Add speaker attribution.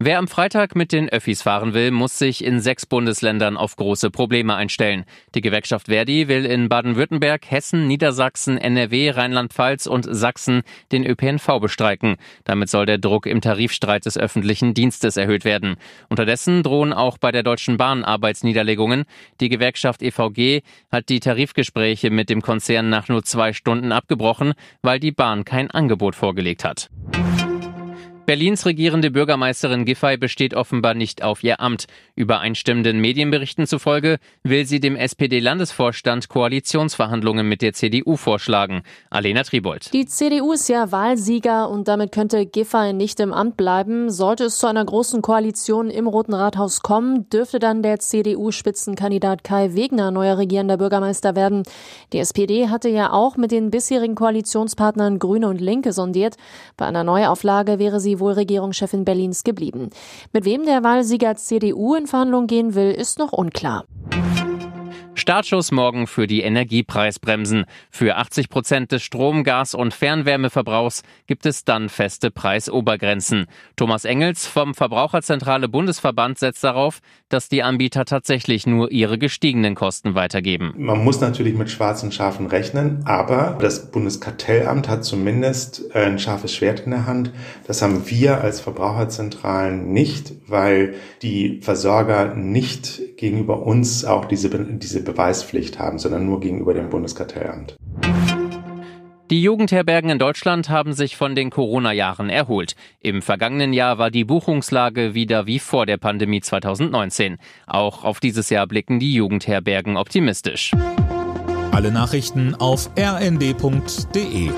Speaker 1: Wer am Freitag mit den Öffis fahren will, muss sich in sechs Bundesländern auf große Probleme einstellen. Die Gewerkschaft Verdi will in Baden-Württemberg, Hessen, Niedersachsen, NRW, Rheinland-Pfalz und Sachsen den ÖPNV bestreiken. Damit soll der Druck im Tarifstreit des öffentlichen Dienstes erhöht werden. Unterdessen drohen auch bei der Deutschen Bahn Arbeitsniederlegungen. Die Gewerkschaft EVG hat die Tarifgespräche mit dem Konzern nach nur zwei Stunden abgebrochen, weil die Bahn kein Angebot vorgelegt hat. Berlins regierende Bürgermeisterin Giffey besteht offenbar nicht auf ihr Amt. Übereinstimmenden Medienberichten zufolge will sie dem SPD-Landesvorstand Koalitionsverhandlungen mit der CDU vorschlagen. Alena Tribold.
Speaker 2: Die CDU ist ja Wahlsieger und damit könnte Giffey nicht im Amt bleiben. Sollte es zu einer großen Koalition im Roten Rathaus kommen, dürfte dann der CDU-Spitzenkandidat Kai Wegner neuer regierender Bürgermeister werden. Die SPD hatte ja auch mit den bisherigen Koalitionspartnern Grüne und Linke sondiert. Bei einer Neuauflage wäre sie wohl Regierungschefin Berlins geblieben. Mit wem der Wahlsieger CDU in Verhandlungen gehen will, ist noch unklar.
Speaker 1: Startschuss morgen für die Energiepreisbremsen. Für 80 Prozent des Strom-, Gas- und Fernwärmeverbrauchs gibt es dann feste Preisobergrenzen. Thomas Engels vom Verbraucherzentrale Bundesverband setzt darauf, dass die Anbieter tatsächlich nur ihre gestiegenen Kosten weitergeben.
Speaker 3: Man muss natürlich mit schwarzen Schafen rechnen, aber das Bundeskartellamt hat zumindest ein scharfes Schwert in der Hand. Das haben wir als Verbraucherzentralen nicht, weil die Versorger nicht gegenüber uns auch diese, diese Beweispflicht haben, sondern nur gegenüber dem Bundeskartellamt.
Speaker 1: Die Jugendherbergen in Deutschland haben sich von den Corona-Jahren erholt. Im vergangenen Jahr war die Buchungslage wieder wie vor der Pandemie 2019. Auch auf dieses Jahr blicken die Jugendherbergen optimistisch.
Speaker 4: Alle Nachrichten auf rnd.de